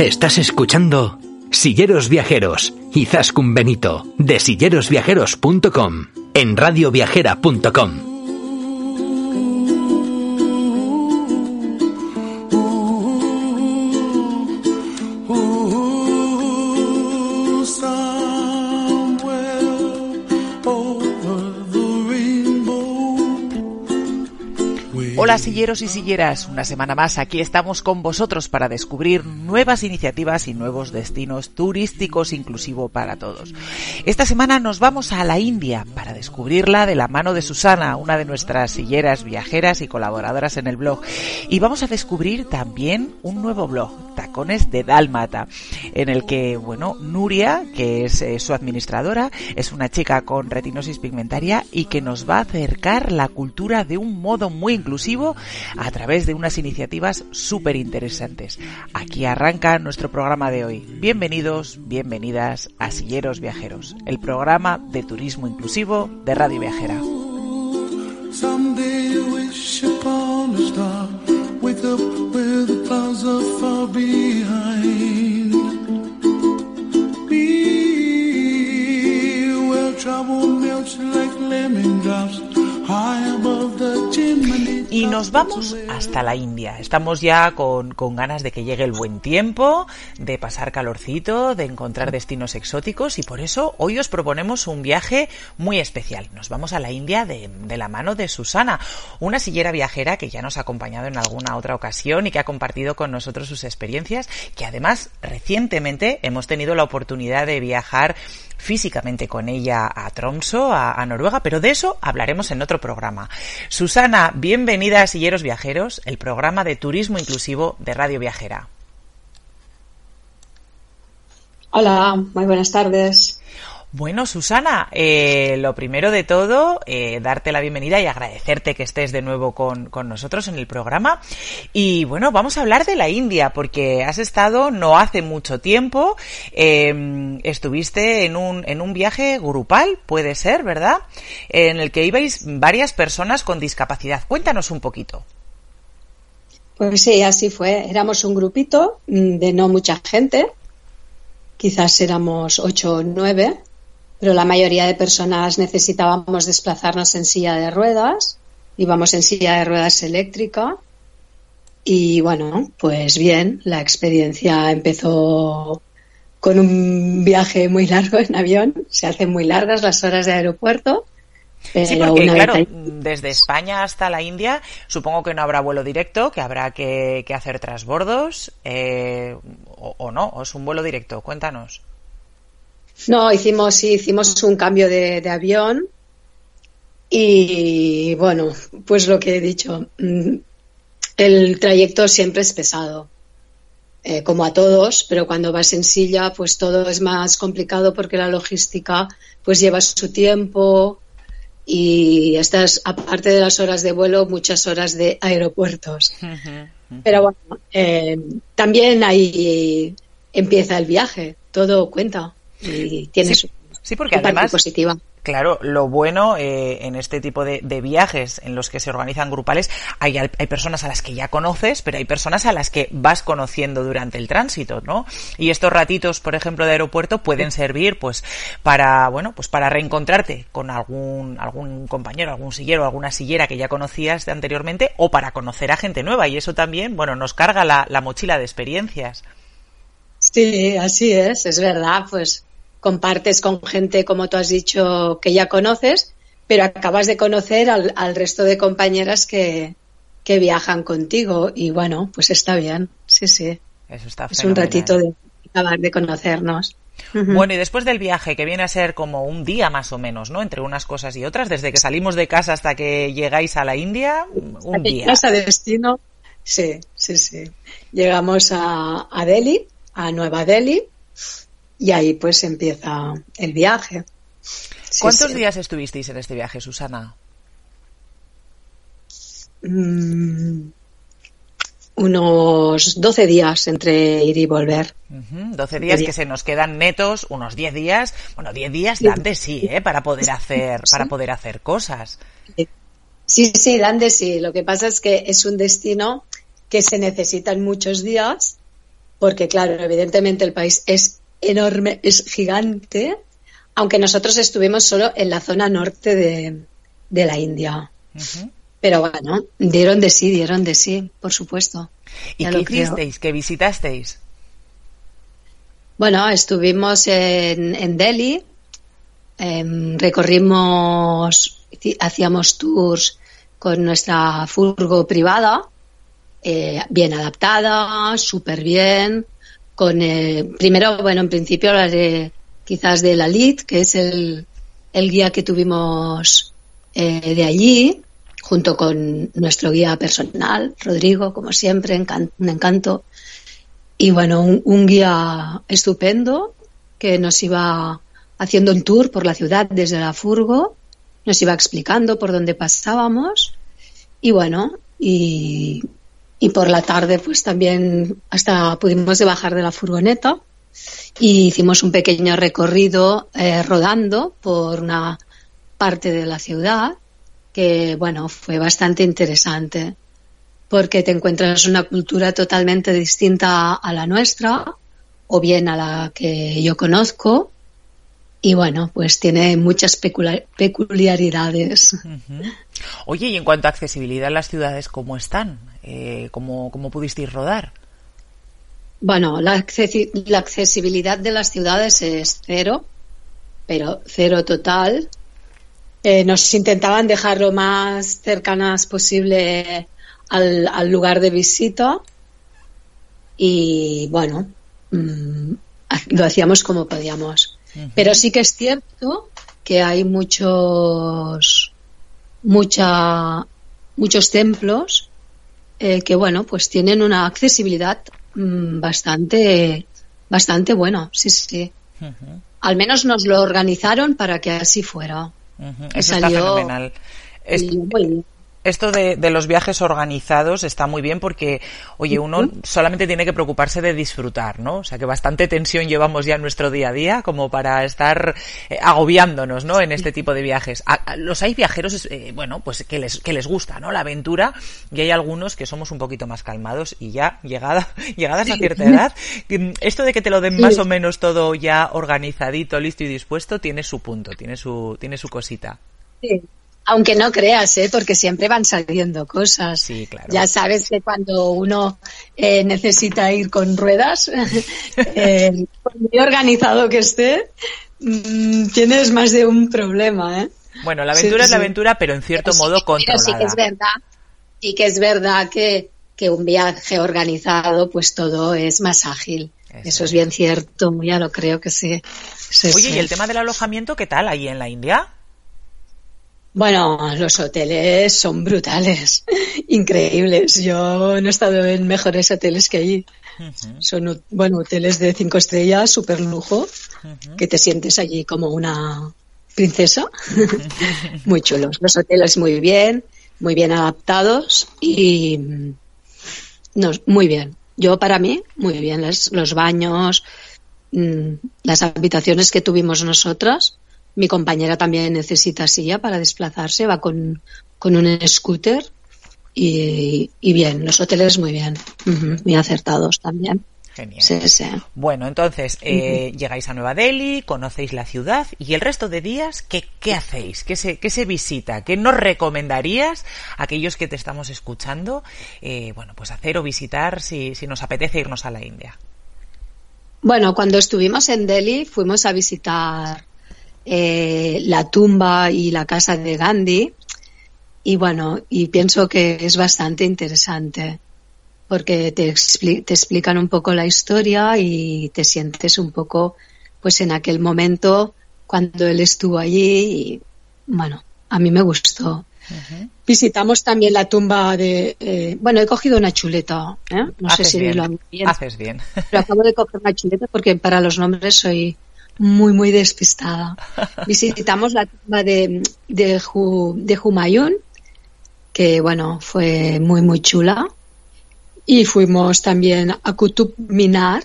Estás escuchando Silleros Viajeros y Zascun Benito de sillerosviajeros.com en radioviajera.com. Hola silleros y silleras, una semana más aquí estamos con vosotros para descubrir nuevas iniciativas y nuevos destinos turísticos inclusivo para todos. Esta semana nos vamos a la India para descubrirla de la mano de Susana, una de nuestras silleras viajeras y colaboradoras en el blog. Y vamos a descubrir también un nuevo blog, Tacones de Dálmata, en el que, bueno, Nuria, que es eh, su administradora, es una chica con retinosis pigmentaria y que nos va a acercar la cultura de un modo muy inclusivo a través de unas iniciativas súper interesantes. Aquí arranca nuestro programa de hoy. Bienvenidos, bienvenidas a Silleros Viajeros, el programa de turismo inclusivo de Radio Viajera. Y nos vamos hasta la India. Estamos ya con, con, ganas de que llegue el buen tiempo, de pasar calorcito, de encontrar destinos exóticos y por eso hoy os proponemos un viaje muy especial. Nos vamos a la India de, de la mano de Susana, una sillera viajera que ya nos ha acompañado en alguna otra ocasión y que ha compartido con nosotros sus experiencias, que además recientemente hemos tenido la oportunidad de viajar físicamente con ella a Tromso, a, a, Noruega, pero de eso hablaremos en otro programa. Susana, bienvenida a Silleros Viajeros, el programa de turismo inclusivo de Radio Viajera. Hola, muy buenas tardes. Bueno, Susana, eh, lo primero de todo, eh, darte la bienvenida y agradecerte que estés de nuevo con, con, nosotros en el programa. Y bueno, vamos a hablar de la India, porque has estado no hace mucho tiempo, eh, estuviste en un, en un viaje grupal, puede ser, ¿verdad? En el que ibais varias personas con discapacidad. Cuéntanos un poquito. Pues sí, así fue. Éramos un grupito de no mucha gente, quizás éramos ocho o nueve pero la mayoría de personas necesitábamos desplazarnos en silla de ruedas, íbamos en silla de ruedas eléctrica y bueno, pues bien, la experiencia empezó con un viaje muy largo en avión, se hacen muy largas las horas de aeropuerto. Pero sí, porque claro, desde España hasta la India supongo que no habrá vuelo directo, que habrá que, que hacer transbordos, eh, o, o no, o es un vuelo directo, cuéntanos. No, hicimos, sí, hicimos un cambio de, de, avión y bueno, pues lo que he dicho, mm, el trayecto siempre es pesado, eh, como a todos, pero cuando vas en silla, pues todo es más complicado porque la logística pues lleva su tiempo y estás, aparte de las horas de vuelo, muchas horas de aeropuertos. Uh -huh, uh -huh. Pero bueno, eh, también ahí empieza el viaje, todo cuenta y tiene sí, su, sí, porque su además, positiva. Claro, lo bueno eh, en este tipo de, de, viajes en los que se organizan grupales, hay, hay, personas a las que ya conoces, pero hay personas a las que vas conociendo durante el tránsito, ¿no? Y estos ratitos, por ejemplo, de aeropuerto pueden servir, pues, para, bueno, pues para reencontrarte con algún, algún compañero, algún sillero, alguna sillera que ya conocías de anteriormente, o para conocer a gente nueva. Y eso también, bueno, nos carga la, la mochila de experiencias. Sí, así es, es verdad, pues compartes con gente, como tú has dicho, que ya conoces, pero acabas de conocer al, al resto de compañeras que, que, viajan contigo y bueno, pues está bien, sí, sí. Eso está Es un ratito de acabar de conocernos. Bueno, y después del viaje, que viene a ser como un día más o menos, ¿no? Entre unas cosas y otras, desde que salimos de casa hasta que llegáis a la India, un día. Casa de destino, sí, sí, sí. Llegamos a, a Delhi, a Nueva Delhi, y ahí pues empieza el viaje. Sí, ¿Cuántos sí. días estuvisteis en este viaje, Susana? Mm, unos 12 días entre ir y volver. 12 días que se nos quedan netos, unos 10 días. Bueno, 10 días dan de sí, ¿eh? Para poder hacer, para poder hacer cosas. Sí, sí, dan de sí. Lo que pasa es que es un destino que se necesitan muchos días, porque claro, evidentemente el país es enorme, es gigante, aunque nosotros estuvimos solo en la zona norte de, la India. Pero bueno, dieron de sí, dieron de sí, por supuesto. ¿Y qué hicisteis? ¿Qué visitasteis? Bueno, estuvimos en, Delhi, em, recorrimos, hacíamos tours con nuestra furgo privada, eh, bien adaptada, súper bien, con, eh, primero, bueno, en principio hablaré quizás de la LID, que es el, el guía que tuvimos eh, de allí, junto con nuestro guía personal, Rodrigo, como siempre, un encanto. Y bueno, un, guía estupendo que nos iba haciendo un tour por la ciudad desde la furgo, nos iba explicando por dónde pasábamos y bueno, y, y por la tarde pues también hasta pudimos bajar de la furgoneta y hicimos un pequeño recorrido eh, rodando por una parte de la ciudad que, bueno, fue bastante interesante porque te encuentras una cultura totalmente distinta a la nuestra o bien a la que yo conozco y bueno, pues tiene muchas peculiaridades. Oye, y en cuanto a accesibilidad, ¿las ciudades cómo están? Eh, ¿cómo, ¿Cómo pudisteis rodar? Bueno, la, accesibilidad de las ciudades es cero, pero cero total. Eh, nos intentaban dejar lo más cercanas posible al, lugar de visita y bueno, mm, lo hacíamos como podíamos. Pero sí que es cierto que hay muchos, mucha, muchos templos eh, que bueno, pues tienen una accesibilidad mm, bastante, bastante buena, sí, sí. Al menos nos lo organizaron para que así fuera. Eso está fenomenal. Esto de, los viajes organizados está muy bien porque, oye, uno solamente tiene que preocuparse de disfrutar, ¿no? O sea que bastante tensión llevamos ya en nuestro día a día como para estar eh, agobiándonos, ¿no? En este tipo de viajes. los hay viajeros, eh, bueno, pues que les, que les gusta, ¿no? La aventura y hay algunos que somos un poquito más calmados y ya, llegada, llegadas a cierta edad, mm, esto de que te lo den más o menos todo ya organizadito, listo y dispuesto, tiene su punto, tiene su, tiene su cosita. Sí. Aunque no creas, ¿eh? porque siempre van saliendo cosas. Sí, claro. Ya sabes que cuando uno eh, necesita ir con ruedas, eh, muy organizado que esté, mm, tienes más de un problema. ¿eh? Bueno, la aventura es la aventura, pero en cierto modo controlada. sí que es verdad, y que es verdad que, que un viaje organizado, pues todo es más ágil. Eso, es bien cierto, ya lo creo que sí. Oye, ¿y el tema del alojamiento qué tal ahí en la India? Bueno, los hoteles son brutales, increíbles. Yo no he estado en mejores hoteles que allí. Son, bueno, hoteles de cinco estrellas, super lujo, que te sientes allí como una princesa. muy chulos. Los hoteles muy bien, muy bien adaptados y no, muy bien. Yo para mí, muy bien. los baños, mm, las habitaciones que tuvimos nosotras, mi compañera también necesita silla para desplazarse, va con, un scooter y, bien, los hoteles muy bien, muy acertados también. Genial. Bueno, entonces eh, llegáis a Nueva Delhi, conocéis la ciudad y el resto de días, ¿qué, qué hacéis? ¿Qué se, ¿Qué se visita? ¿Qué nos recomendarías a aquellos que te estamos escuchando? Eh, bueno, pues hacer o visitar si, si nos apetece irnos a la India. Bueno, cuando estuvimos en Delhi fuimos a visitar eh, la tumba y la casa de Gandhi. Y bueno, y pienso que es bastante interesante porque te, te explican un poco la historia y te sientes un poco pues en aquel momento cuando él estuvo allí y bueno, a mí me gustó. Visitamos también la tumba de. Eh, bueno, he cogido una chuleta. ¿eh? No sé si lo bien. Haces bien. Pero acabo de coger una chuleta porque para los nombres soy muy, muy despistada. Visitamos la tumba de, de, de Humayun, que bueno, fue muy, muy chula. y fuimos también a Kutub Minar,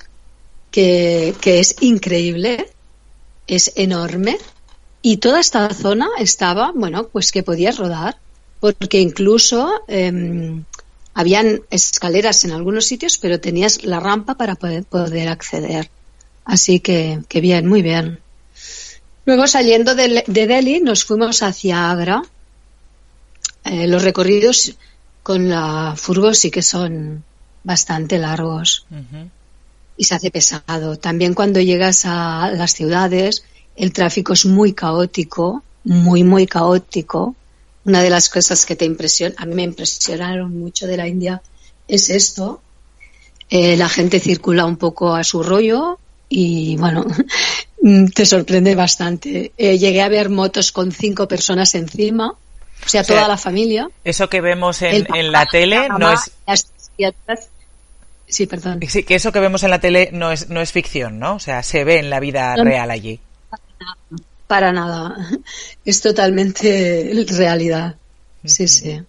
que, que es increíble, es enorme y toda esta zona estaba, bueno, pues que podías rodar, porque incluso eh, habían escaleras en algunos sitios, pero tenías la rampa para poder, poder acceder. Así que, que, bien, muy bien. Luego saliendo de, de Delhi nos fuimos hacia Agra. Eh, los recorridos con la furgo sí que son bastante largos uh -huh. y se hace pesado. También cuando llegas a las ciudades el tráfico es muy caótico, muy, muy caótico. Una de las cosas que te impresiona, a mí me impresionaron mucho de la India es esto. Eh, la gente circula un poco a su rollo y bueno, te sorprende bastante. Eh, llegué a ver motos con cinco personas encima, o sea, o sea toda la familia. Eso que vemos en, papá, en la tele la mamá, no es... Las, sí, perdón. Sí, que eso que vemos en la tele no es, no es ficción, ¿no? O sea, se ve en la vida no, real allí. Para nada. Es totalmente realidad. Sí, sí.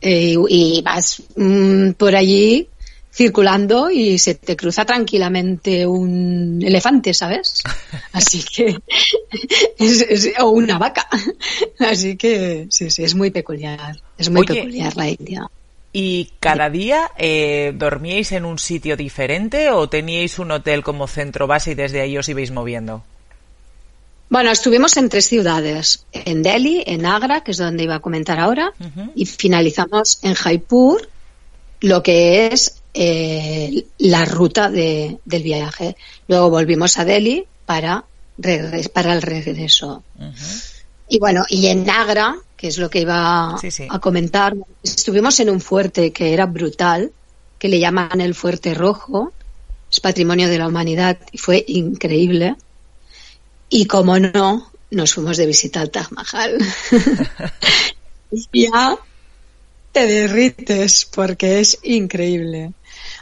Eh, y, vas mmm, por allí circulando y se te cruza tranquilamente un elefante, ¿sabes? Así que es, es, o una vaca. Así que sí, sí, es muy peculiar. Es muy Oye, peculiar la India. ¿Y cada día eh, dormíais en un sitio diferente o teníais un hotel como centro base y desde ahí os ibais moviendo? Bueno, estuvimos en tres ciudades, en Delhi, en Agra, que es donde iba a comentar ahora, uh -huh. y finalizamos en Jaipur, lo que es eh, la ruta de, del viaje. Luego volvimos a Delhi para, para el regreso. Uh -huh. Y bueno, y en Agra, que es lo que iba sí, sí. a comentar, estuvimos en un fuerte que era brutal, que le llaman el Fuerte Rojo, es patrimonio de la humanidad y fue increíble. Y como no, nos fuimos de visita al Taj Mahal. ya te derrites porque es increíble.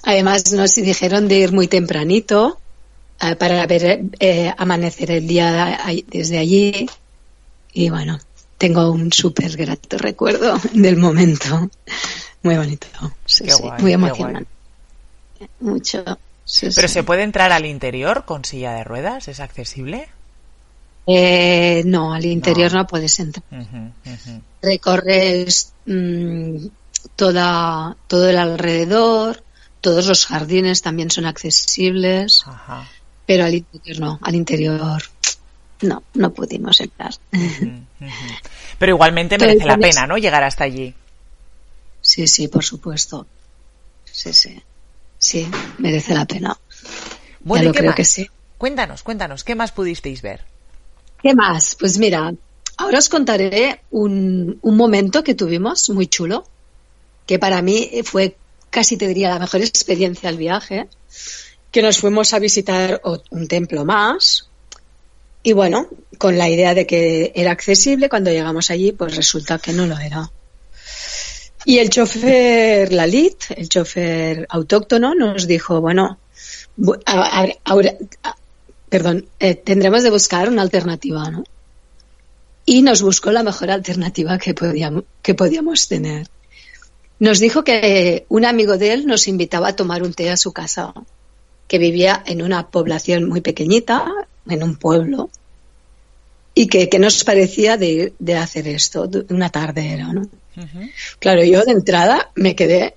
Además nos dijeron de ir muy tempranito eh, para ver eh, amanecer el día desde allí. Y bueno, tengo un súper grato recuerdo del momento. Muy bonito. Sí, sí, guay, muy emocionante. Mucho. Sí, ¿Pero se puede entrar al interior con silla de ruedas? ¿Es accesible? Eh, no, al interior no, no puedes entrar. Uh -huh, uh -huh. Recorres mmm, toda, todo el alrededor, todos los jardines también son accesibles, Ajá. pero al interior no, al interior no, no pudimos entrar. Uh -huh, pero igualmente merece la pena, ¿no? Llegar hasta allí. Sí, sí, por supuesto. Sí, sí. Sí, merece la pena. Bueno, ya lo creo más? que sí. Cuéntanos, cuéntanos, ¿qué más pudisteis ver? ¿Qué más? Pues mira, ahora os contaré un, un, momento que tuvimos muy chulo, que para mí fue casi te diría la mejor experiencia del viaje, que nos fuimos a visitar un templo más y bueno, con la idea de que era accesible, cuando llegamos allí pues resulta que no lo era. Y el chofer Lalit, el chofer autóctono, nos dijo, bueno, perdón, eh, tendremos de buscar una alternativa, ¿no? Y nos buscó la mejor alternativa que podíamos, que podíamos tener. Nos dijo que un amigo de él nos invitaba a tomar un té a su casa, que vivía en una población muy pequeñita, en un pueblo, y que, que nos parecía de, de, hacer esto, una tarde era, ¿no? Uh -huh. Claro, yo de entrada me quedé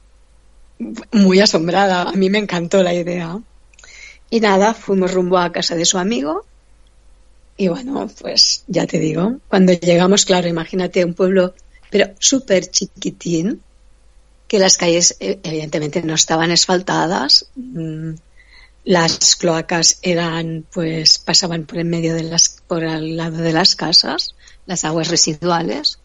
muy asombrada, a mí me encantó la idea. Y nada, fuimos rumbo a casa de su amigo. Y bueno, pues ya te digo, cuando llegamos, claro, imagínate un pueblo, pero súper chiquitín, que las calles eh, evidentemente no estaban asfaltadas, mm, las cloacas eran, pues, pasaban por en medio de las, por al lado de las casas, las aguas residuales.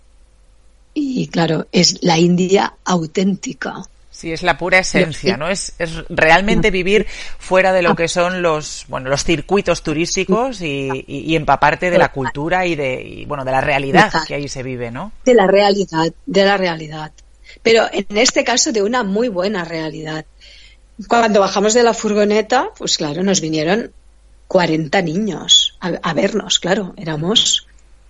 Y claro, es la India auténtica. Sí, es la pura esencia, ¿no? Es, es realmente vivir fuera de lo que son los, bueno, los circuitos turísticos y, y, y empaparte de la cultura y de, y, bueno, de la realidad que ahí se vive, ¿no? De la realidad, de la realidad. Pero en este caso de una muy buena realidad. Cuando bajamos de la furgoneta, pues claro, nos vinieron 40 niños a, a vernos, claro, éramos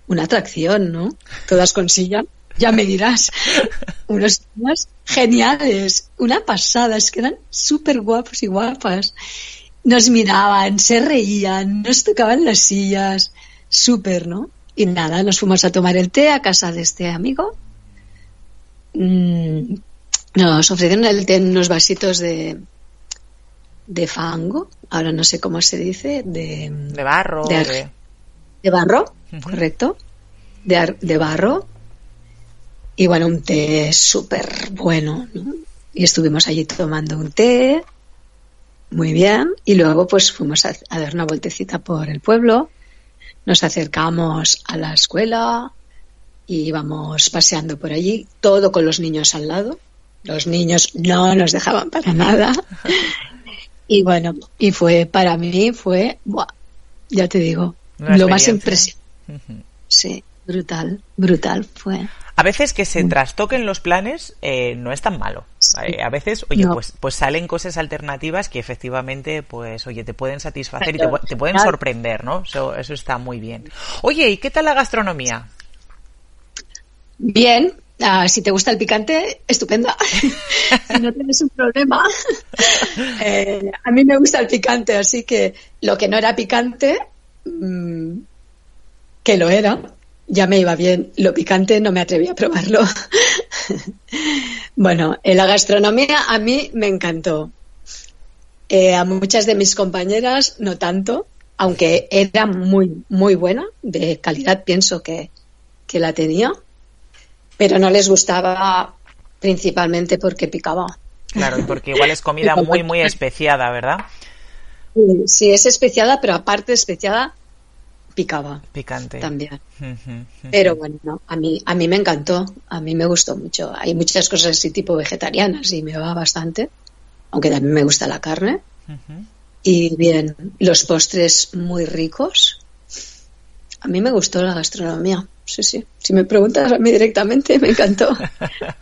una atracción, ¿no? Todas con silla ya me dirás. Unos niños geniales, una pasada, es que eran súper guapos y guapas. Nos miraban, se reían, nos tocaban las sillas, súper, ¿no? Y nada, nos fuimos a tomar el té a casa de este amigo. Mm, nos ofrecieron el té en unos vasitos de, de fango, ahora no sé cómo se dice, de, de barro. De, de barro, correcto, de, de, barro. Y bueno, un té súper bueno. ¿no? Y estuvimos allí tomando un té, muy bien. Y luego pues fuimos a, a dar una vueltecita por el pueblo. Nos acercamos a la escuela y íbamos paseando por allí, todo con los niños al lado. Los niños no nos dejaban para nada. Y bueno, y fue para mí fue, buah, ya te digo, Una lo más experiencia. impresionante. Sí, brutal, brutal fue. A veces que se trastoquen los planes eh, no es tan malo. Eh, a veces, oye, No. pues, pues salen cosas alternativas que efectivamente, pues, oye, te pueden satisfacer y te, te pueden sorprender, ¿no? Eso, eso está muy bien. Oye, ¿y qué tal la gastronomía? Bien, ah, si te gusta el picante, estupenda. si no tienes un problema. Eh, a mí me gusta el picante, así que lo que no era picante, mm, que lo era, ya me iba bien. Lo picante no me atreví a probarlo. bueno, en la gastronomía a mí me encantó. Eh, a muchas de mis compañeras no tanto, aunque era muy, muy buena, de calidad pienso que, que la tenía, pero no les gustaba principalmente porque picaba. Claro, y porque igual es comida muy, muy especiada, ¿verdad? Sí, es especiada, pero aparte de especiada, picaba Picante. también. Pero bueno, no, a mí, a mí me encantó, a mí me gustó mucho. Hay muchas cosas así tipo vegetarianas y me va bastante, aunque también me gusta la carne. Y bien, los postres muy ricos. A mí me gustó la gastronomía, sí, sí. Si me preguntas a mí directamente, me encantó.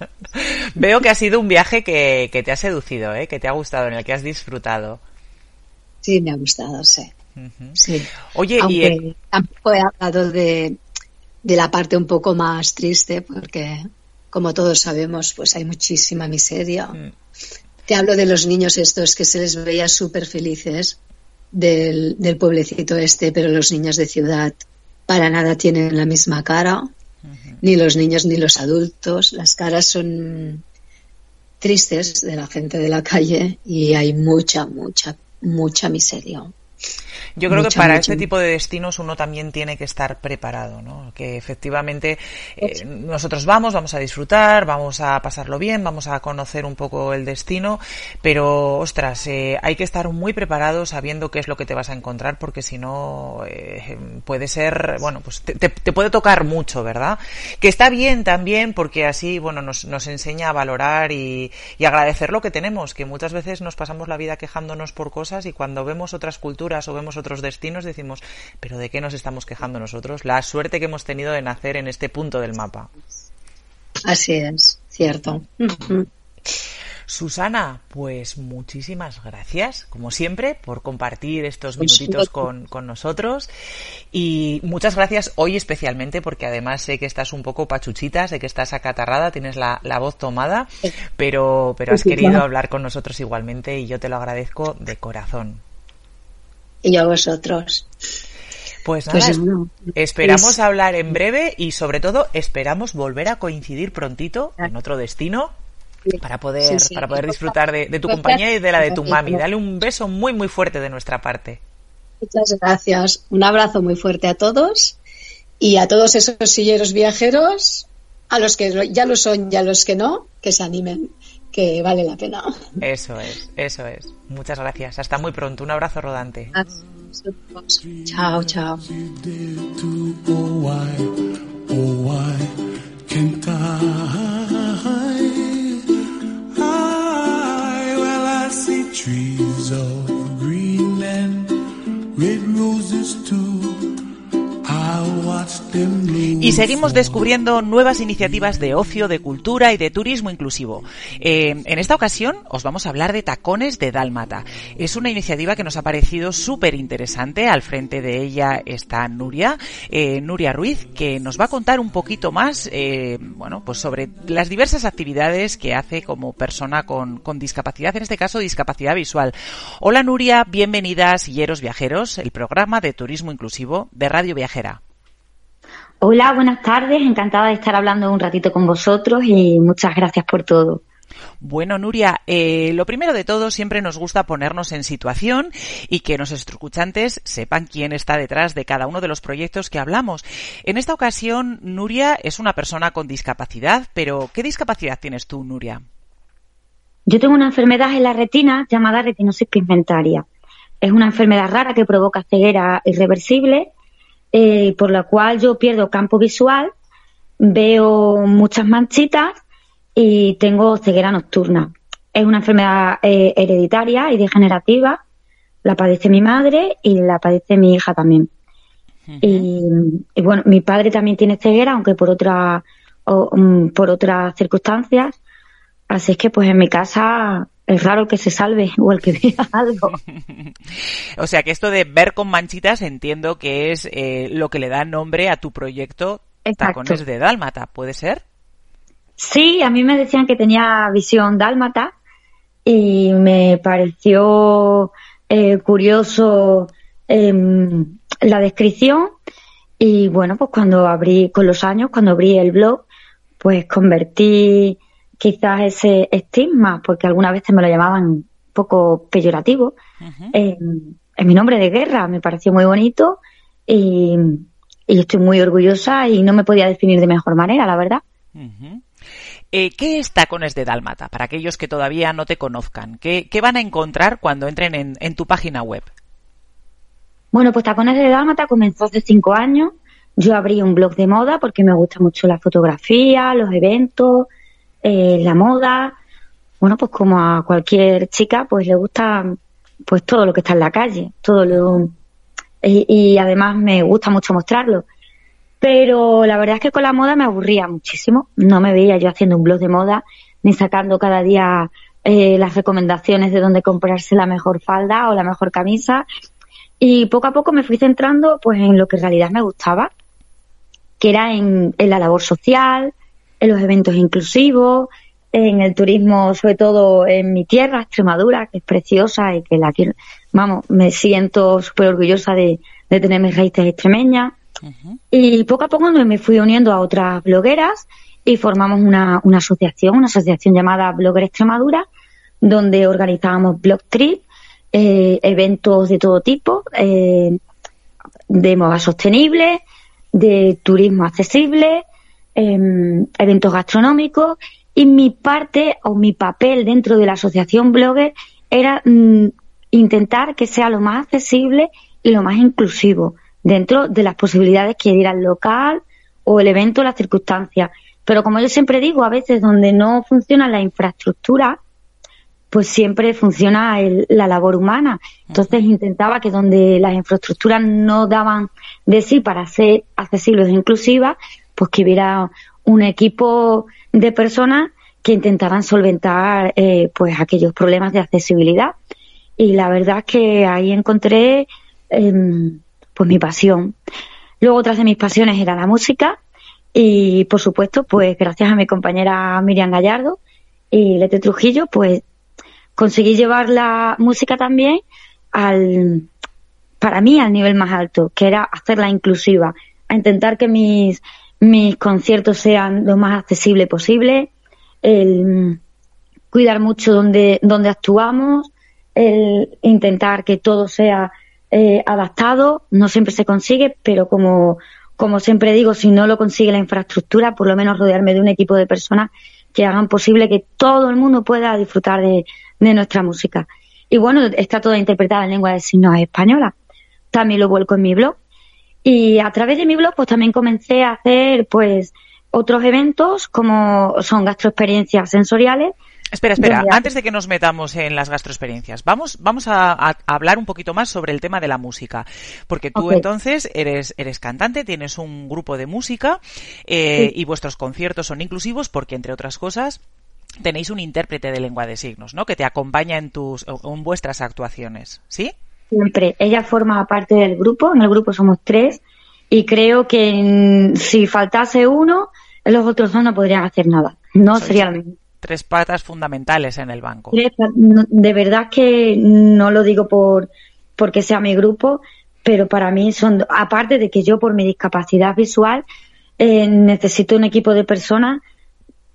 Veo que ha sido un viaje que, que te ha seducido, ¿eh? que te ha gustado, en el que has disfrutado. Sí, me ha gustado, sí. Sí. Oye, y tampoco he hablado de, de la parte un poco más triste, porque como todos sabemos, pues hay muchísima miseria. Mm. Te hablo de los niños estos que se les veía súper felices del, del pueblecito este, pero los niños de ciudad para nada tienen la misma cara, ni los niños ni los adultos. Las caras son tristes de la gente de la calle y hay mucha, mucha, mucha miseria. Yo creo que para mucho. este tipo de destinos uno también tiene que estar preparado, ¿no? Que efectivamente eh, nosotros vamos, vamos a disfrutar, vamos a pasarlo bien, vamos a conocer un poco el destino, pero ostras, eh, hay que estar muy preparado sabiendo qué es lo que te vas a encontrar, porque si no eh, puede ser, bueno, pues te, te- te puede tocar mucho, ¿verdad? Que está bien también, porque así, bueno, nos, nos enseña a valorar y, y agradecer lo que tenemos, que muchas veces nos pasamos la vida quejándonos por cosas y cuando vemos otras culturas o vemos otros destinos decimos, pero ¿de qué nos estamos quejando nosotros? La suerte que hemos tenido de nacer en este punto del mapa. Así es, cierto. Susana, pues muchísimas gracias, como siempre, por compartir estos minutitos con, con nosotros. Y muchas gracias hoy especialmente, porque además sé que estás un poco pachuchita, sé que estás acatarrada, tienes la, la voz tomada, pero, pero has querido hablar con nosotros igualmente y yo te lo agradezco de corazón. Y a vosotros. Pues nada, Pues es- no, esperamos es- hablar en breve y sobre todo esperamos volver a coincidir prontito en otro destino para poder, Sí, sí. para poder disfrutar de, de tu pues compañía y de la de tu mami. Dale un beso muy muy fuerte de nuestra parte. Muchas gracias. Un abrazo muy fuerte a todos y a todos esos silleros viajeros, a los que ya lo son y a los que no, que se animen, que vale la pena. Eso es, eso es. Muchas gracias. Hasta muy pronto. Un abrazo rodante. Chao, chao. trees of green and red roses too Y seguimos descubriendo nuevas iniciativas de ocio, de cultura y de turismo inclusivo. Eh, en esta ocasión os vamos a hablar de Tacones de Dálmata. Es una iniciativa que nos ha parecido súper interesante. Al frente de ella está Nuria, eh, Nuria Ruiz, que nos va a contar un poquito más, eh, bueno, pues sobre las diversas actividades que hace como persona con, discapacidad, en este caso discapacidad visual. Hola Nuria, bienvenida a Silleros Viajeros, el programa de turismo inclusivo de Radio Viajera. Hola, buenas tardes. Encantada de estar hablando un ratito con vosotros y muchas gracias por todo. Bueno, Nuria, eh, lo primero de todo, siempre nos gusta ponernos en situación y que nuestros escuchantes sepan quién está detrás de cada uno de los proyectos que hablamos. En esta ocasión, Nuria es una persona con discapacidad, pero ¿qué discapacidad tienes tú, Nuria? Yo tengo una enfermedad en la retina llamada retinosis pigmentaria. Es una enfermedad rara que provoca ceguera irreversible eh, por la cual yo pierdo campo visual, veo muchas manchitas y tengo ceguera nocturna. Es una enfermedad eh, hereditaria y degenerativa, la padece mi madre y la padece mi hija también. y, bueno, mi padre también tiene ceguera, aunque por otra mm, por otras circunstancias. Así es que pues en mi casa es raro que se salve o el que vea algo. o sea que esto de ver con manchitas entiendo que es eh, lo que le da nombre a tu proyecto Tacones de Dálmata, ¿puede ser? Sí, a mí me decían que tenía visión dálmata y me pareció eh, curioso em, la descripción y bueno, pues cuando abrí, con los años, cuando abrí el blog, pues convertí quizás ese estigma, porque algunas veces me lo llamaban un poco peyorativo, en, mi nombre de guerra. Me pareció muy bonito y, estoy muy orgullosa y no me podía definir de mejor manera, la verdad. Eh, ¿Qué es Tacones de Dálmata? Para aquellos que todavía no te conozcan, ¿qué, van a encontrar cuando entren en, en, tu página web? Bueno, pues Tacones de Dálmata comenzó hace cinco años. Yo abrí un blog de moda porque me gusta mucho la fotografía, los eventos, eh, la moda, bueno, pues como a cualquier chica, pues le gusta pues todo lo que está en la calle, todo lo y, además me gusta mucho mostrarlo. Pero la verdad es que con la moda me aburría muchísimo. No me veía yo haciendo un blog de moda ni sacando cada día eh, las recomendaciones de dónde comprarse la mejor falda o la mejor camisa. Y poco a poco me fui centrando pues en lo que en realidad me gustaba, que era en la labor social, en los eventos inclusivos, en el turismo, sobre todo en mi tierra, Extremadura, que es preciosa y que la quiero, vamos, me siento súper orgullosa de, tener mis raíces extremeñas. Y poco a poco me fui uniendo a otras blogueras y formamos una, una asociación, una asociación llamada Blogger Extremadura, donde organizábamos blog trip, eh, eventos de todo tipo, eh, de moda sostenible, de turismo accesible, Em, eventos gastronómicos y mi parte o mi papel dentro de la asociación Blogger era mm, intentar que sea lo más accesible y lo más inclusivo dentro de las posibilidades que diera el local o el evento, las circunstancias. Pero como yo siempre digo, a veces donde no funciona la infraestructura, pues siempre funciona la labor humana. Entonces intentaba que donde las infraestructuras no daban de sí para ser accesibles e inclusivas, pues que hubiera un equipo de personas que intentaran solventar eh, pues aquellos problemas de accesibilidad. Y la verdad es que ahí encontré em, pues mi pasión. Luego otras de mis pasiones era la música y por supuesto pues gracias a mi compañera Miriam Gallardo y Lete Trujillo pues conseguí llevar la música también al para mí al nivel más alto que era hacerla inclusiva a intentar que mis mis conciertos sean lo más accesible posible, el cuidar mucho donde, donde actuamos, el intentar que todo sea eh, adaptado, no siempre se consigue, pero como, como siempre digo, si no lo consigue la infraestructura, por lo menos rodearme de un equipo de personas que hagan posible que todo el mundo pueda disfrutar de, de nuestra música. Y bueno, está toda interpretada en lengua de signos española. También lo vuelco en mi blog, y a través de mi blog, pues también comencé a hacer, pues, otros eventos como son gastroexperiencias sensoriales, Espera, espera, antes de que nos metamos en las gastroexperiencias, vamos, vamos a, hablar un poquito más sobre el tema de la música. Porque tú entonces eres, eres cantante, tienes un grupo de música eh, y vuestros conciertos son inclusivos porque, entre otras cosas, tenéis un intérprete de lengua de signos, ¿no? Que te acompaña en tus, en vuestras actuaciones, ¿sí? Siempre. Ella forma parte del grupo, en el grupo somos tres, y creo que si faltase uno, los otros dos no podrían hacer nada. No sería lo Tres patas fundamentales en el banco. De verdad que no lo digo por porque sea mi grupo, pero para mí son, aparte de que yo por mi discapacidad visual eh, necesito un equipo de personas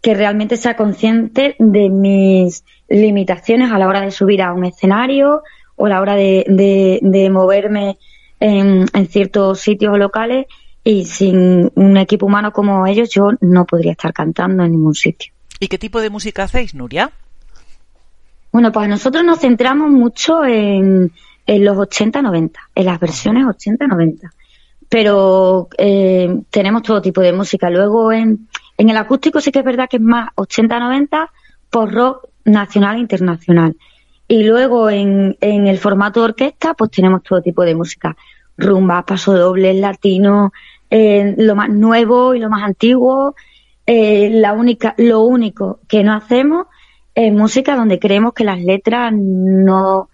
que realmente sea consciente de mis limitaciones a la hora de subir a un escenario o la hora de, de, moverme en, en, ciertos sitios locales y sin un equipo humano como ellos yo no podría estar cantando en ningún sitio. ¿Y qué tipo de música hacéis, Nuria? Bueno, pues nosotros nos centramos mucho en, en los 80-90, en las versiones 80-90. Pero eh, tenemos todo tipo de música. Luego en, en el acústico sí que es verdad que es más 80-90 por rock nacional e internacional. Y luego en, en el formato de orquesta, pues tenemos todo tipo de música. Rumba, paso doble, latino, eh, lo más nuevo y lo más antiguo. Eh, la única, lo único que no hacemos es música donde creemos que las letras no,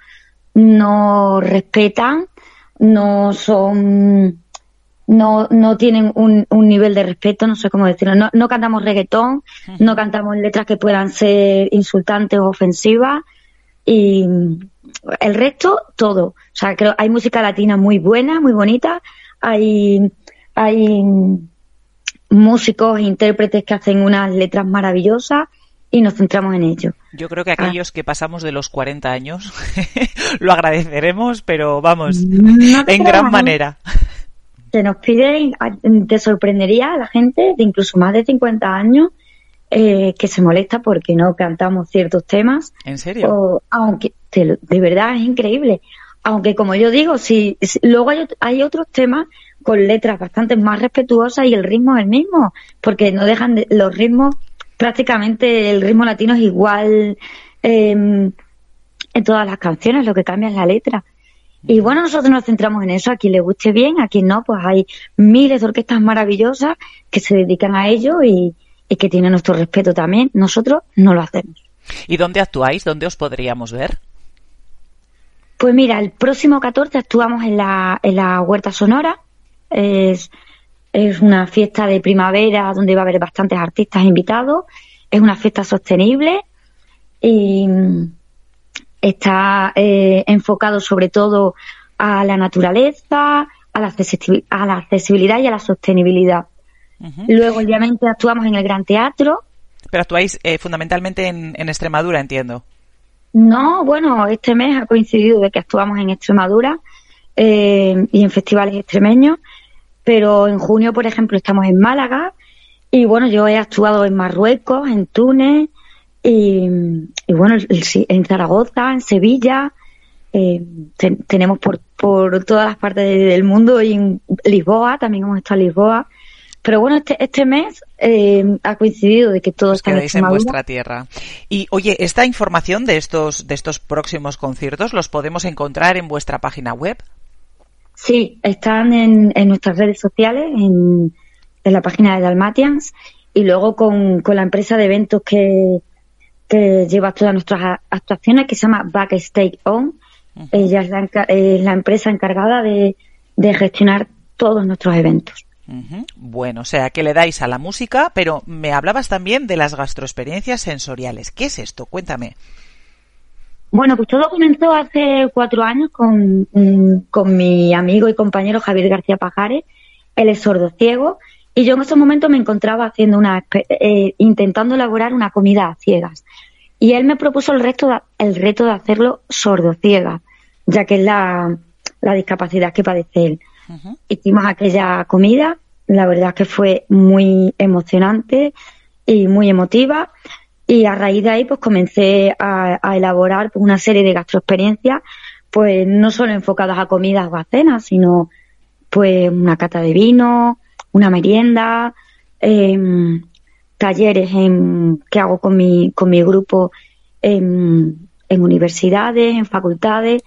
no respetan, no son no, no tienen un, un nivel de respeto, no sé cómo decirlo. No, no cantamos reggaetón, no cantamos letras que puedan ser insultantes o ofensivas. Y el resto, todo. O sea, creo hay música latina muy buena, muy bonita. Hay, hay músicos e intérpretes que hacen unas letras maravillosas y nos centramos en ello. Yo creo que aquellos que pasamos de los 40 años lo agradeceremos, pero vamos, en gran manera se nos pide, te sorprendería a la gente de incluso más de 50 años eh, que se molesta porque no cantamos ciertos temas. ¿En serio? aunque de verdad es increíble. Aunque como yo digo, si, luego hay, hay, otros temas con letras bastante más respetuosas y el ritmo es el mismo, porque no dejan de, los ritmos, prácticamente el ritmo latino es igual em, en todas las canciones, lo que cambia es la letra. Y bueno, nosotros nos centramos en eso. A quien le guste bien, a quien no, pues hay miles de orquestas maravillosas que se dedican a ello y, que tienen nuestro respeto también. Nosotros no lo hacemos. ¿Y dónde actuáis? ¿Dónde os podríamos ver? Pues mira, el próximo 14 actuamos en la, en la Huerta Sonora. Es, es una fiesta de primavera donde va a haber bastantes artistas invitados. Es una fiesta sostenible y está eh, enfocado sobre todo a la naturaleza, a la, accesibilidad y a la sostenibilidad. Luego, obviamente, actuamos en el Gran Teatro. Pero actuáis eh, fundamentalmente en, Extremadura, entiendo. No, bueno, este mes ha coincidido de que actuamos en Extremadura eh, y en festivales extremeños, pero en junio, por ejemplo, estamos en Málaga y bueno, yo he actuado en Marruecos, en Túnez, y, bueno, en Zaragoza, en Sevilla, eh, tenemos por, por todas las partes del mundo y en Lisboa, también hemos estado en Lisboa. Pero bueno, este, este mes eh, ha coincidido de que todos están en vuestra tierra. Y oye, esta información de estos, de estos próximos conciertos los podemos encontrar en vuestra página web. Sí, están en, en nuestras redes sociales, en, en la página de Dalmatians y luego con, con la empresa de eventos que, que lleva todas nuestras actuaciones, que se llama Backstage On. Ella es la, empresa encargada de, gestionar todos nuestros eventos. Bueno, o sea, que le dais a la música, pero me hablabas también de las gastroexperiencias sensoriales. ¿Qué es esto? Cuéntame. Bueno, pues todo comenzó hace cuatro años con, con mi amigo y compañero Javier García Pajares. Él es sordo ciego y yo en ese momento me encontraba haciendo una, eh, intentando elaborar una comida a ciegas. Y él me propuso el reto de, el reto de hacerlo sordo ciega, ya que es la, discapacidad que padece él. Hicimos aquella comida, la verdad que fue muy emocionante y muy emotiva. Y a raíz de ahí, pues comencé a, elaborar una serie de gastroexperiencias, pues no solo enfocadas a comidas o a cenas, sino pues una cata de vino, una merienda, em, talleres en, que hago con mi, con mi grupo en universidades, en facultades.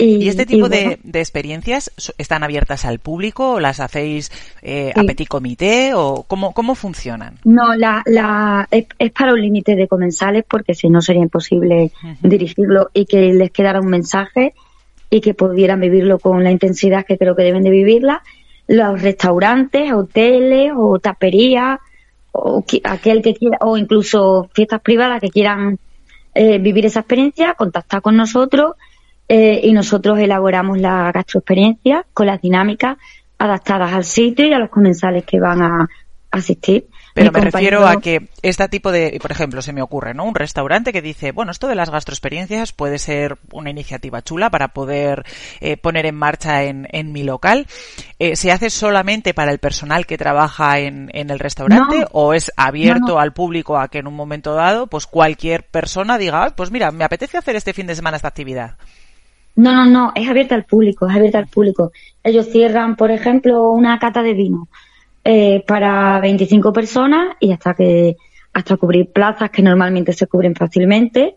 Y, este tipo de, experiencias están abiertas al público? ¿O ¿Las hacéis eh, a petit comité? ¿O cómo, cómo funcionan? No, la, la, es, para un límite de comensales porque si no sería imposible dirigirlo y que les quedara un mensaje y que pudieran vivirlo con la intensidad que creo que deben de vivirla. Los restaurantes, hoteles o taperías o aquel que quiera, o incluso fiestas privadas que quieran eh, vivir esa experiencia, contactar con nosotros eh, y nosotros elaboramos la gastroexperiencia con las dinámicas adaptadas al sitio y a los comensales que van a asistir. Pero me refiero a que este tipo de, por ejemplo, se me ocurre, ¿no? Un restaurante que dice, bueno, esto de las gastroexperiencias puede ser una iniciativa chula para poder eh, poner en marcha en, en mi local. Eh, ¿Se hace solamente para el personal que trabaja en, en el restaurante o es abierto al público a que en un momento dado, pues cualquier persona diga, pues mira, me apetece hacer este fin de semana esta actividad? No, no, no, es abierta al público, es abierta al público. Ellos cierran, por ejemplo, una cata de vino eh, para 25 personas y hasta que hasta cubrir plazas que normalmente se cubren fácilmente.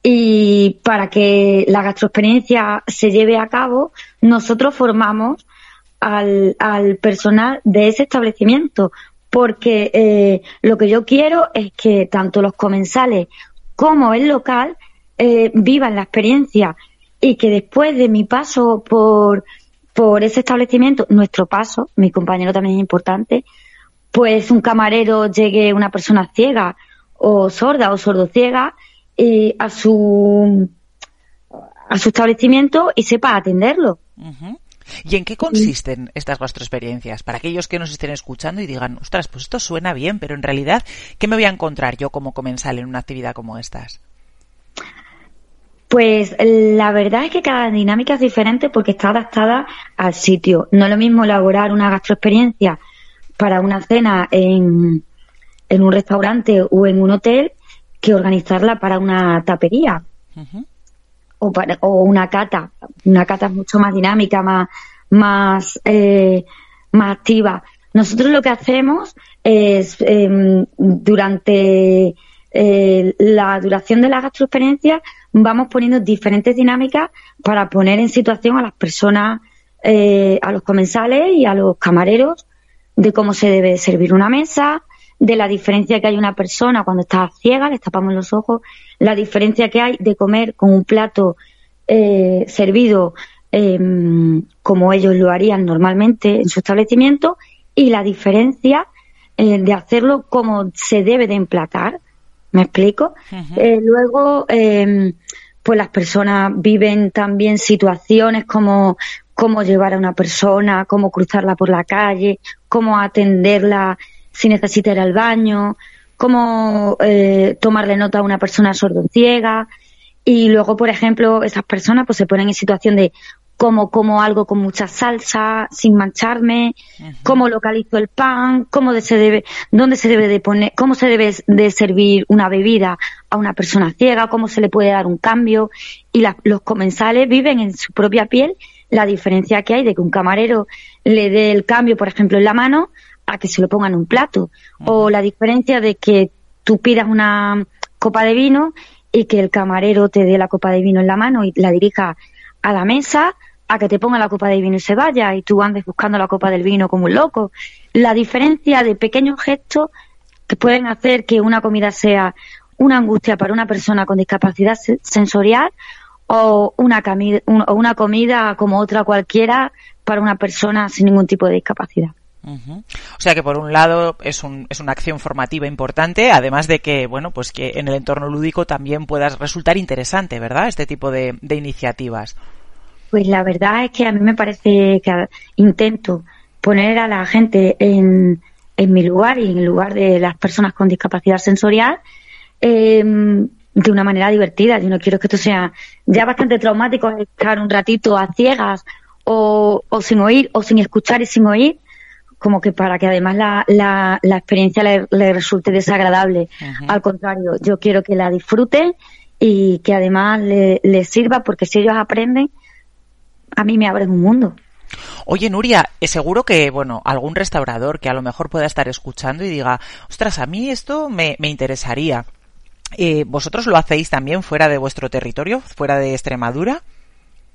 Y para que la gastroexperiencia se lleve a cabo, nosotros formamos al, al personal de ese establecimiento, porque eh, lo que yo quiero es que tanto los comensales como el local eh, vivan la experiencia y que después de mi paso por, por ese establecimiento, nuestro paso, mi compañero también es importante, pues un camarero llegue una persona ciega o sorda o sordociega y a su a su establecimiento y sepa atenderlo. ¿Y en qué consisten estas gastroexperiencias? Para aquellos que nos estén escuchando y digan, ostras, pues esto suena bien, pero en realidad, ¿qué me voy a encontrar yo como comensal en una actividad como estas? Pues la verdad es que cada dinámica es diferente porque está adaptada al sitio. No es lo mismo elaborar una gastroexperiencia para una cena en, en un restaurante o en un hotel que organizarla para una tapería o, para, o una cata. Una cata es mucho más dinámica, más, más, eh, más activa. Nosotros lo que hacemos es em, durante eh, la duración de la gastroexperiencia vamos poniendo diferentes dinámicas para poner en situación a las personas, eh, a los comensales y a los camareros de cómo se debe servir una mesa, de la diferencia que hay una persona cuando está ciega, le tapamos los ojos, la diferencia que hay de comer con un plato eh, servido em, como ellos lo harían normalmente en su establecimiento y la diferencia de hacerlo como se debe de emplatar ¿Me explico? Eh, luego, em, pues las personas viven también situaciones como cómo llevar a una persona, cómo cruzarla por la calle, cómo atenderla si necesita ir al baño, cómo eh, tomarle nota a una persona sordociega. Y luego, por ejemplo, esas personas pues se ponen en situación de cómo como algo con mucha salsa, sin mancharme, cómo localizo el pan, cómo se debe, dónde se debe de poner, cómo se debe de servir una bebida a una persona ciega, cómo se le puede dar un cambio. Y los comensales viven en su propia piel la diferencia que hay de que un camarero le dé el cambio, por ejemplo, en la mano, a que se lo ponga en un plato. O la diferencia de que tú pidas una copa de vino y que el camarero te dé la copa de vino en la mano y la dirija a la mesa a que te ponga la copa de vino y se vaya y tú andes buscando la copa del vino como un loco. La diferencia de pequeños gestos que pueden hacer que una comida sea una angustia para una persona con discapacidad sensorial o una, o una comida como otra cualquiera para una persona sin ningún tipo de discapacidad. O sea que por un lado es, un, es una acción formativa importante, además de que, bueno, pues que en el entorno lúdico también puedas resultar interesante, ¿verdad? Este tipo de iniciativas. Pues la verdad es que a mí me parece que intento poner a la gente en, en mi lugar y en el lugar de las personas con discapacidad sensorial em, de una manera divertida. Yo no quiero que esto sea ya bastante traumático estar un ratito a ciegas o, o sin oír o sin escuchar y sin oír como que para que además la, la, la experiencia le, resulte desagradable. Al contrario, yo quiero que la disfruten y que además les le sirva porque si ellos aprenden, a mí me abre un mundo. Oye, Nuria, es seguro que, bueno, algún restaurador que a lo mejor pueda estar escuchando y diga, ostras, a mí esto me, me interesaría. Eh, ¿Vosotros lo hacéis también fuera de vuestro territorio, fuera de Extremadura?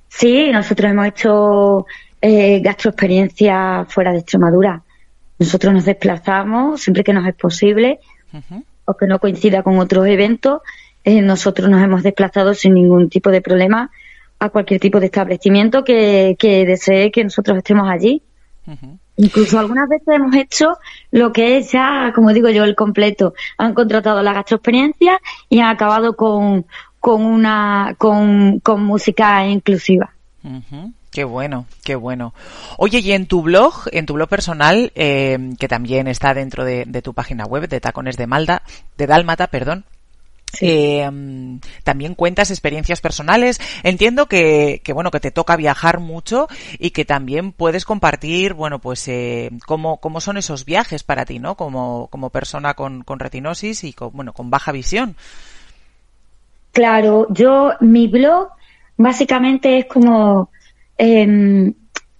Sí, nosotros hemos hecho eh, gastroexperiencia fuera de Extremadura. Nosotros nos desplazamos siempre que nos es posible o que no coincida con otros eventos. Eh, nosotros nos hemos desplazado sin ningún tipo de problema a cualquier tipo de establecimiento que, desee que nosotros estemos allí. Incluso algunas veces hemos hecho lo que es ya, como digo yo, el completo. Han contratado la gastroexperiencia y han acabado con, con una con, con música inclusiva. Qué bueno, qué bueno. Oye, y en tu blog, en tu blog personal, eh, que también está dentro de, tu página web de Tacones de Malda, de Dálmata, perdón, eh, también cuentas experiencias personales. Entiendo que, que, bueno, que te toca viajar mucho y que también puedes compartir, bueno, pues, eh, cómo, cómo son esos viajes para ti, ¿no? Como, como persona con, con retinosis y con, bueno, con baja visión. Claro, yo, mi blog básicamente es como eh,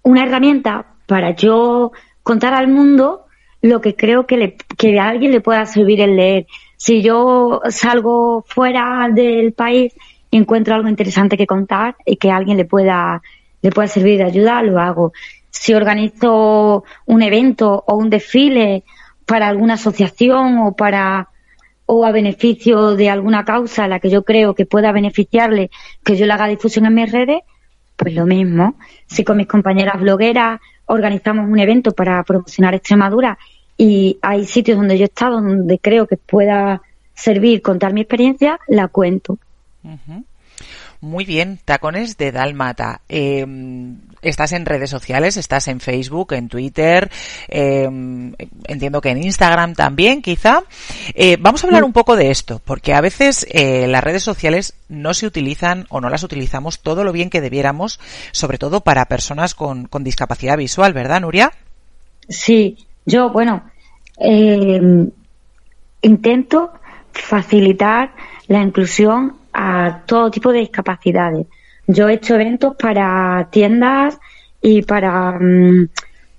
una herramienta para yo contar al mundo lo que creo que, le, que a alguien le pueda servir el leer. Si yo salgo fuera del país y encuentro algo interesante que contar y que alguien le pueda, le pueda servir de ayuda, lo hago. Si organizo un evento o un desfile para alguna asociación o para o a beneficio de alguna causa a la que yo creo que pueda beneficiarle, que yo le haga difusión en mis redes, pues lo mismo. Si con mis compañeras blogueras organizamos un evento para promocionar Extremadura y hay sitios donde yo he estado donde creo que pueda servir contar mi experiencia, la cuento. Muy bien, tacones de Dálmata. Eh, estás en redes sociales, estás en Facebook, en Twitter, eh, entiendo que en Instagram también, quizá. Eh, vamos a hablar un poco de esto, porque a veces las redes sociales no se utilizan o no las utilizamos todo lo bien que debiéramos, sobre todo para personas con, con discapacidad visual, ¿verdad, Nuria? Sí, yo, bueno, intento facilitar la inclusión a todo tipo de discapacidades. Yo he hecho eventos para tiendas y para, mm,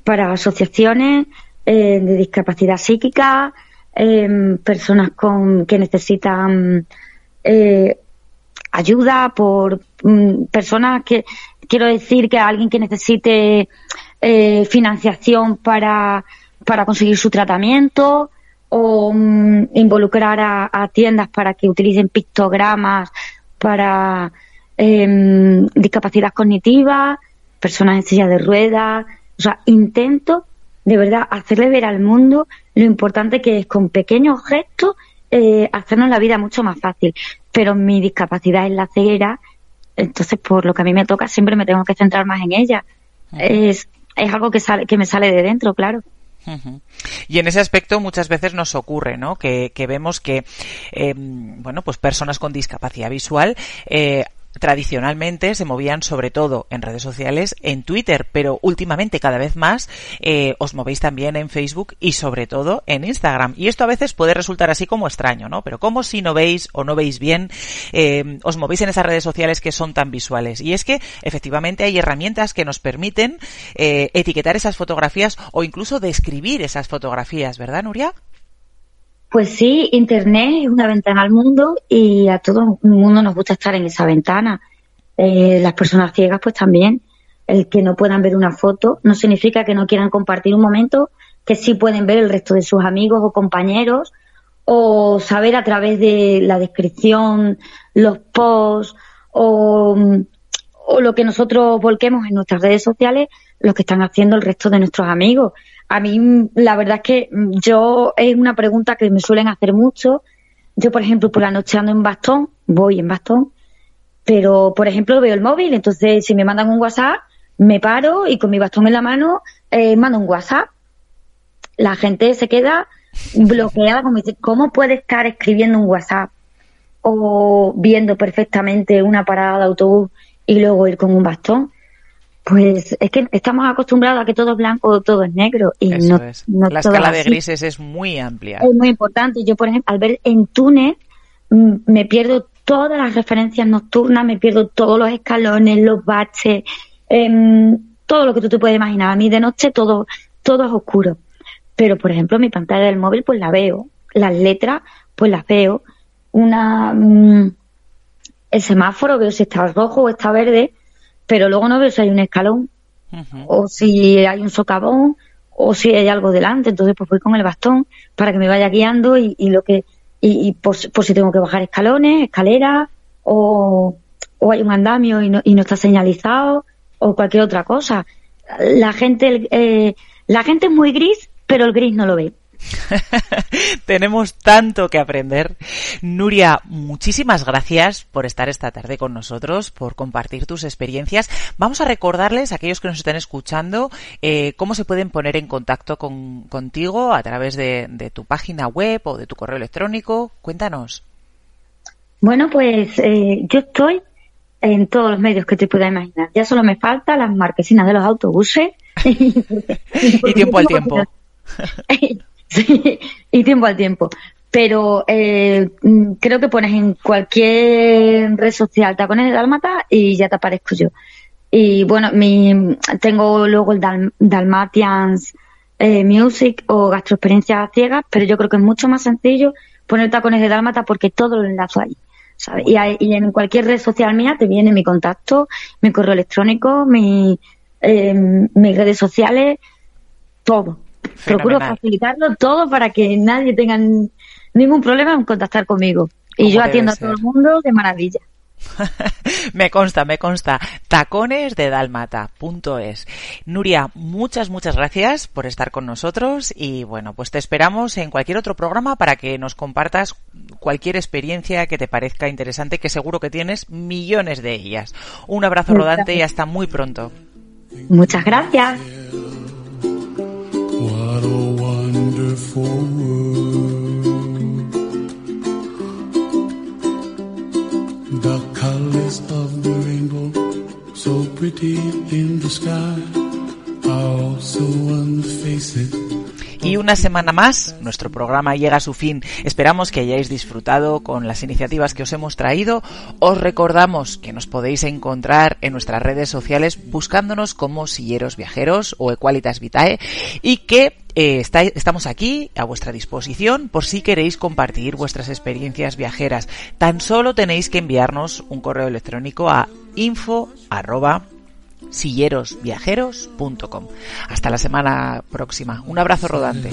para asociaciones eh, de discapacidad psíquica, em, personas con que necesitan eh, ayuda por mm, personas que quiero decir que alguien que necesite eh, financiación para para conseguir su tratamiento o mm, involucrar a, tiendas para que utilicen pictogramas para em, discapacidad cognitiva, personas en silla de ruedas. O sea, intento de verdad hacerle ver al mundo lo importante que es con pequeños gestos eh, hacernos la vida mucho más fácil. Pero mi discapacidad es la ceguera, entonces por lo que a mí me toca siempre me tengo que centrar más en ella. Es, es algo que sale, que me sale de dentro, claro. Y en ese aspecto muchas veces nos ocurre, ¿no? Que, vemos que, eh, bueno, pues personas con discapacidad visual eh, tradicionalmente se movían sobre todo en redes sociales, en Twitter, pero últimamente cada vez más eh, os movéis también en Facebook y sobre todo en Instagram. Y esto a veces puede resultar así como extraño, ¿no? Pero como si no veis o no veis bien, eh, os movéis en esas redes sociales que son tan visuales. Y es que efectivamente hay herramientas que nos permiten eh, etiquetar esas fotografías o incluso describir esas fotografías, ¿verdad, Nuria? Pues sí, Internet es una ventana al mundo y a todo el mundo nos gusta estar en esa ventana. Eh, las personas ciegas pues también. El que no puedan ver una foto no significa que no quieran compartir un momento que sí pueden ver el resto de sus amigos o compañeros o saber a través de la descripción, los posts o, o lo que nosotros volquemos en nuestras redes sociales, lo que están haciendo el resto de nuestros amigos a mí la verdad es que yo es una pregunta que me suelen hacer mucho. Yo, por ejemplo, por la noche ando en bastón, voy en bastón, pero, por ejemplo, veo el móvil, entonces si me mandan un WhatsApp, me paro y con mi bastón en la mano eh, mando un WhatsApp. La gente se queda bloqueada, como dice, ¿cómo puede estar escribiendo un WhatsApp o viendo perfectamente una parada de autobús y luego ir con un bastón? Pues es que estamos acostumbrados a que todo es blanco o todo es negro. Y no, la escala de grises es muy amplia. Es muy importante. Yo, por ejemplo, al ver en túnel, mm, me pierdo todas las referencias nocturnas, me pierdo todos los escalones, los baches, em, todo lo que tú te puedes imaginar. A mí de noche todo, todo es oscuro. Pero, por ejemplo, mi pantalla del móvil, pues la veo. Las letras, pues las veo. una mm, el semáforo, veo si está rojo o está verde, pero luego no veo si hay un escalón o si hay un socavón o si hay algo delante. Entonces, pues voy con el bastón para que me vaya guiando y, lo que y, por, si tengo que bajar escalones, escaleras o, o hay un andamio y no, y no está señalizado o cualquier otra cosa. La gente, eh, la gente es muy gris, pero el gris no lo ve. Tenemos tanto que aprender. Nuria, muchísimas gracias por estar esta tarde con nosotros, por compartir tus experiencias. Vamos a recordarles a aquellos que nos están escuchando eh, cómo se pueden poner en contacto contigo a través de, tu página web o de tu correo electrónico. Cuéntanos. Bueno, pues eh, yo estoy en todos los medios que te puedas imaginar. Ya solo me falta las marquesinas de los autobuses. y tiempo al tiempo. y tiempo al tiempo. Pero eh, creo que pones en cualquier red social tacones de Dalmata y ya te aparezco yo. Y bueno, mi, tengo luego el Dalmatians eh, Music o Gastroexperiencias Ciegas, pero yo creo que es mucho más sencillo poner tacones de Dalmata porque todo lo enlazo ahí. Y, en cualquier red social mía te viene mi contacto, mi correo electrónico, mi, eh, mis redes sociales, todo. Procuro facilitarlo todo para que nadie tenga ningún problema en contactar conmigo. Y yo atiendo a todo el mundo de maravilla. me consta, me consta. Tacones de Dalmata.es. Nuria, muchas, muchas gracias por estar con nosotros y bueno, pues te esperamos en cualquier otro programa para que nos compartas cualquier experiencia que te parezca interesante, que seguro que tienes millones de ellas. Un abrazo rodante y hasta muy pronto. Muchas gracias. Wonderful world. The colors of the rainbow, so pretty in the sky, are also on the faces Y una semana más, nuestro programa llega a su fin. Esperamos que hayáis disfrutado con las iniciativas que os hemos traído. Os recordamos que nos podéis encontrar en nuestras redes sociales buscándonos como Silleros Viajeros o Equalitas Vitae y que eh, estamos aquí a vuestra disposición por si queréis compartir vuestras experiencias viajeras. Tan solo tenéis que enviarnos un correo electrónico a info sillerosviajeros.com. Hasta la semana próxima. Un abrazo rodante.